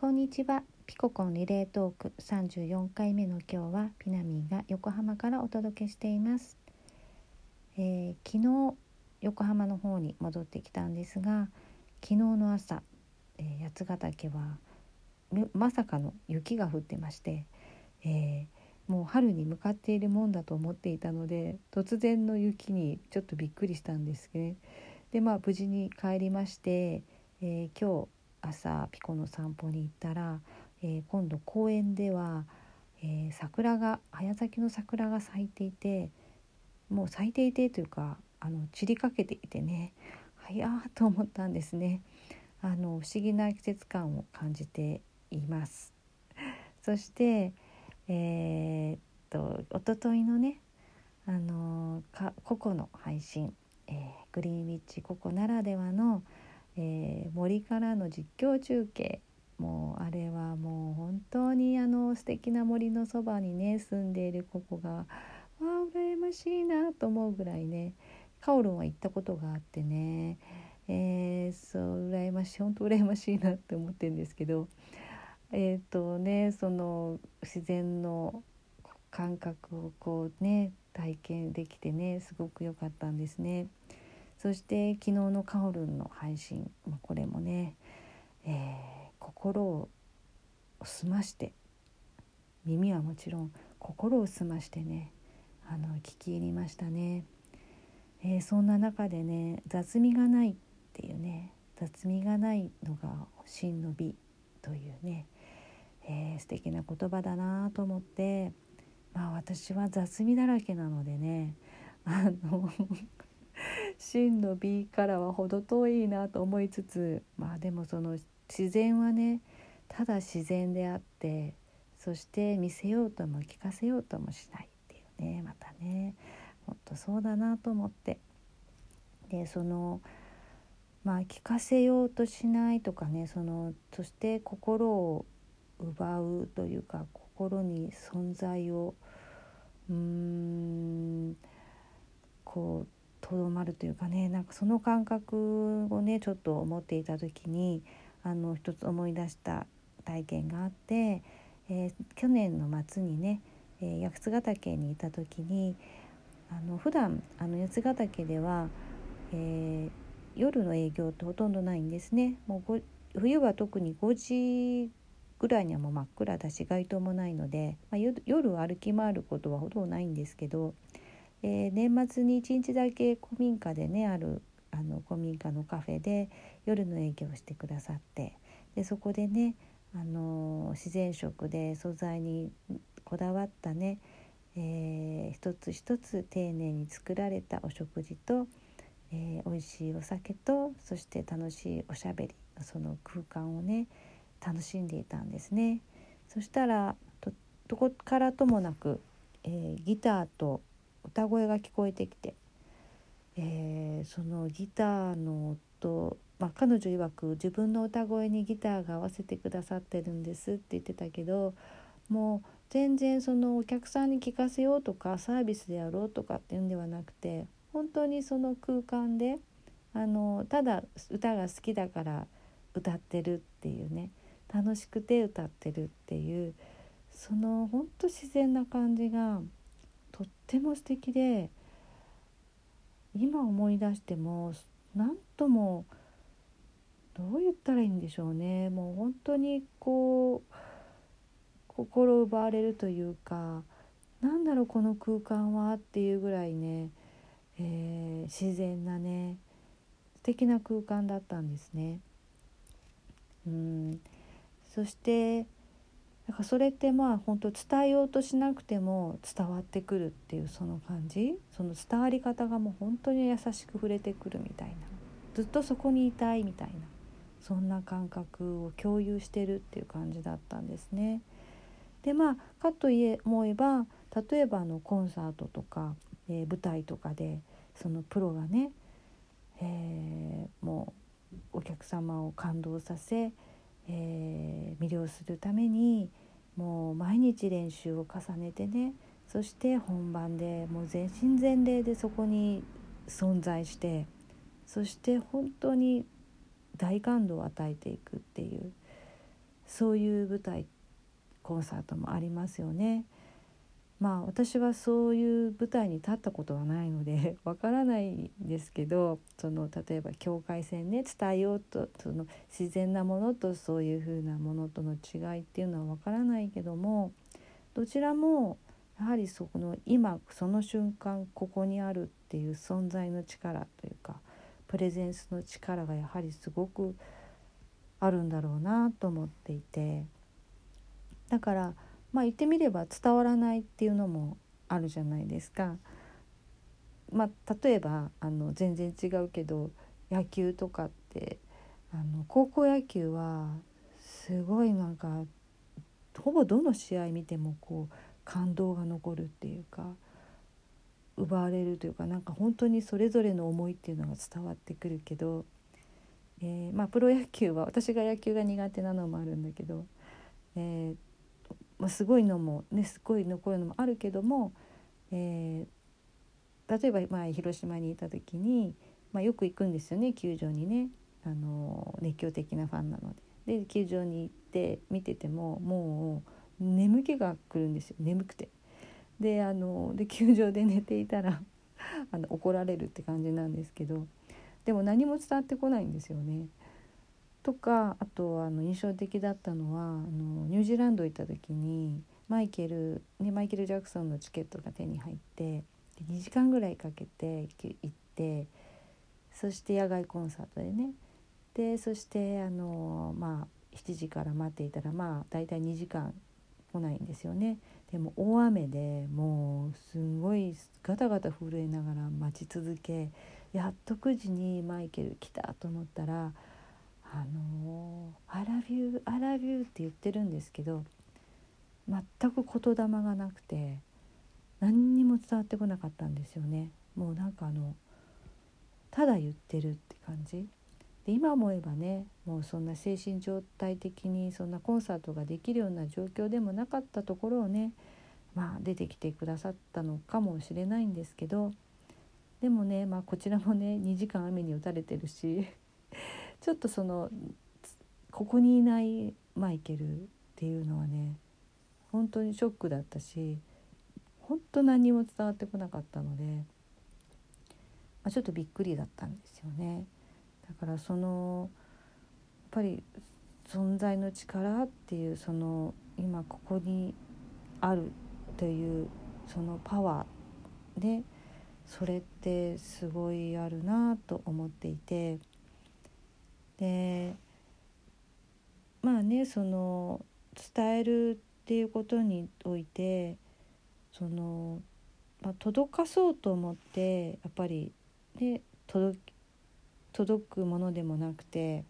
こんにちはピココンリレートーク34回目の今日はピナミーが横浜からお届けしています、えー、昨日横浜の方に戻ってきたんですが昨日の朝、えー、八ヶ岳はまさかの雪が降ってまして、えー、もう春に向かっているもんだと思っていたので突然の雪にちょっとびっくりしたんですね。でまあ無事に帰りまして、えー、今日朝ピコの散歩に行ったら、えー、今度公園では、えー、桜が早咲きの桜が咲いていてもう咲いていてというかあの散りかけていてね早ーと思ったんですね。あの不思議な季節感を感じています。そしてえー、っと一昨日のねあのかココの配信、えー、グリーンウィッチココならではの「えー、森からの実況中継もうあれはもう本当にあの素敵な森のそばにね住んでいるここがわあ羨ましいなと思うぐらいねカオルンは行ったことがあってね、えー、そう羨ましい本当羨ましいなって思ってるんですけどえっ、ー、とねその自然の感覚をこうね体験できてねすごく良かったんですね。そして昨日のカオルンの配信これもね、えー、心を澄まして耳はもちろん心を澄ましてねあの聞き入りましたね、えー、そんな中でね雑味がないっていうね雑味がないのが真の美というね、えー、素敵な言葉だなと思ってまあ私は雑味だらけなのでねあの真の美からは程遠いなと思いつつまあでもその自然はねただ自然であってそして見せようとも聞かせようともしないっていうねまたねほんとそうだなと思って。でそのまあ聞かせようとしないとかねそのそして心を奪うというか心に存在をうーんこうとどまるというかねなんかその感覚をねちょっと思っていた時にあの一つ思い出した体験があって、えー、去年の末にね、えー、八ヶ岳にいた時にあの普段あの八ヶ岳では、えー、夜の営業ってほとんどないんですね。もう冬は特に5時ぐらいにはもう真っ暗だし街灯もないので、まあ、夜歩き回ることはほとんどないんですけどえー、年末に1日だけ古民家でねあるあの古民家のカフェで夜の営業をしてくださってでそこでねあの自然食で素材にこだわったね、えー、一つ一つ丁寧に作られたお食事と、えー、美味しいお酒とそして楽しいおしゃべりその空間をね楽しんでいたんですね。そしたらどこからともなく、え、ギターと歌声が聞こえてきて、えー、そのギターの音、まあ、彼女曰く自分の歌声にギターが合わせてくださってるんですって言ってたけどもう全然そのお客さんに聞かせようとかサービスでやろうとかっていうんではなくて本当にその空間であのただ歌が好きだから歌ってるっていうね楽しくて歌ってるっていうその本当自然な感じがとっても素敵で今思い出しても何ともどう言ったらいいんでしょうねもう本当にこう心奪われるというかなんだろうこの空間はっていうぐらいね、えー、自然なね素敵な空間だったんですね。うんそしてだからそれってまあ本当伝えようとしなくても伝わってくるっていうその感じ。その伝わり方がもう本当に優しく触れてくるみたいな。ずっとそこにいたいみたいな。そんな感覚を共有してるっていう感じだったんですね。でまあかといえ思えば例えばのコンサートとか、えー、舞台とかでそのプロがね、えー、もうお客様を感動させえー、魅了するためにもう毎日練習を重ねてねそして本番でもう全身全霊でそこに存在してそして本当に大感動を与えていくっていうそういう舞台コンサートもありますよね。まあ私はそういう舞台に立ったことはないので わからないんですけどその例えば境界線ね伝えようとその自然なものとそういうふうなものとの違いっていうのはわからないけどもどちらもやはりそこの今その瞬間ここにあるっていう存在の力というかプレゼンスの力がやはりすごくあるんだろうなと思っていてだからまあ言ってみれば伝わらないっていうのもあるじゃないですか。まあ、例えばあの全然違うけど野球とかってあの高校野球はすごいなんかほぼどの試合見てもこう感動が残るっていうか奪われるというかなんか本当にそれぞれの思いっていうのが伝わってくるけど、えー、まあプロ野球は私が野球が苦手なのもあるんだけど、えー、ま、すごいのもねすごい残るのもあるけども、えー、例えば前広島にいた時に、まあ、よく行くんですよね球場にねあの熱狂的なファンなので。で球場に行って見ててももう眠気が来るんですよ眠くて。であので球場で寝ていたら あの怒られるって感じなんですけどでも何も伝わってこないんですよね。とかあとあの印象的だったのはあのニュージーランド行った時にマイケル、ね、マイケル・ジャクソンのチケットが手に入って2時間ぐらいかけて行ってそして野外コンサートでねでそしてあのまあ7時から待っていたらまあ大体2時間来ないんですよね。でも大雨でもうすんごいガタガタ震えながら待ち続けやっと9時にマイケル来たと思ったらあの「I love you I love you」って言ってるんですけど全く言霊がなくて何にも伝わってこなかったんですよね。もうなんかあのただ言ってるって感じで今思えばねもうそんな精神状態的にそんなコンサートができるような状況でもなかったところをねまあ出てきてくださったのかもしれないんですけどでもね、まあ、こちらもね2時間雨に打たれてるしちょっとそのここにいないマイケルっていうのはね本当にショックだったし本当何も伝わってこなかったので、まあ、ちょっとびっくりだったんですよね。だからそのやっぱり存在の力っていうその今ここにあるというそのパワーでそれってすごいあるなと思っていてでまあねその伝えるっていうことにおいてその、まあ、届かそうと思ってやっぱりね届届くものでもなくて、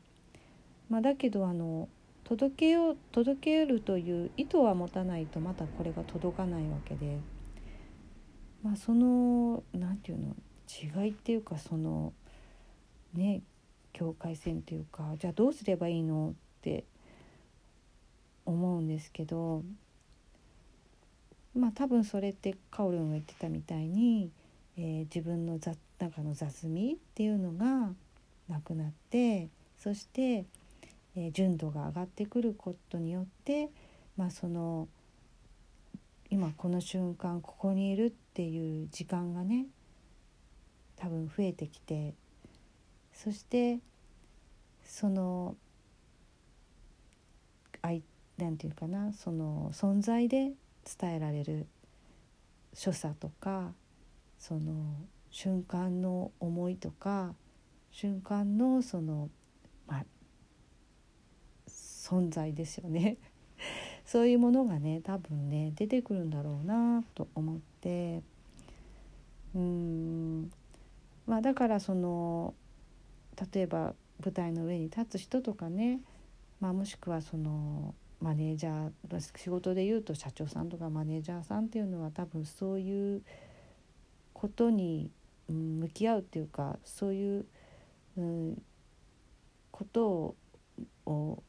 まあ、だけどあの届けよう届けるという意図は持たないとまたこれが届かないわけで、まあ、その何て言うの違いっていうかそのね境界線というかじゃあどうすればいいのって思うんですけどまあ多分それってカオルンが言ってたみたいに、えー、自分の中の雑味っていうのがなくなってそして、えー、純度が上がってくることによって、まあ、その今この瞬間ここにいるっていう時間がね多分増えてきてそしてそのなんていうかなその存在で伝えられる所作とかその瞬間の思いとか瞬間のその、まあ、存在ですよね。そういうものがね多分ね出てくるんだろうなと思って。うん。まあだからその例えば舞台の上に立つ人とかね、まあ、もしくはそのマネージャー仕事で言うと社長さんとかマネージャーさんっていうのは多分そういうことに向き合うっていうかそういう、うん、ことを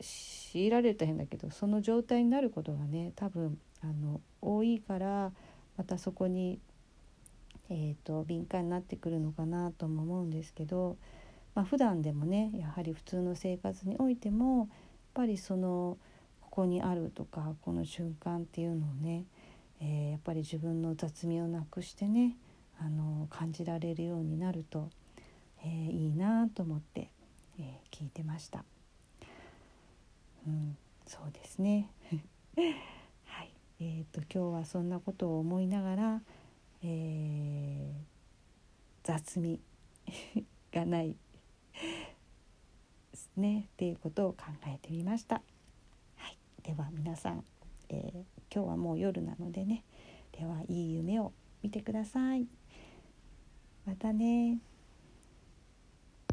強いられた変だけどその状態になることがね多分あの多いからまたそこに、えーと、敏感になってくるのかなとも思うんですけど、まあ、普段でもねやはり普通の生活においてもやっ、ぱりそのここにあるとかこの瞬間っていうのをね、えー、やっぱり自分の雑味をなくしてねあの感じられるようになると、えー、いいなと思って、えー、聞いてました。うん、そうですね はい、えーと、今日はそんなことを思いながら、えー、雑味がないねっていうことを考えてみました。はい、では皆さん、えー、今日はもう夜なのでねではいい夢を見てください。またね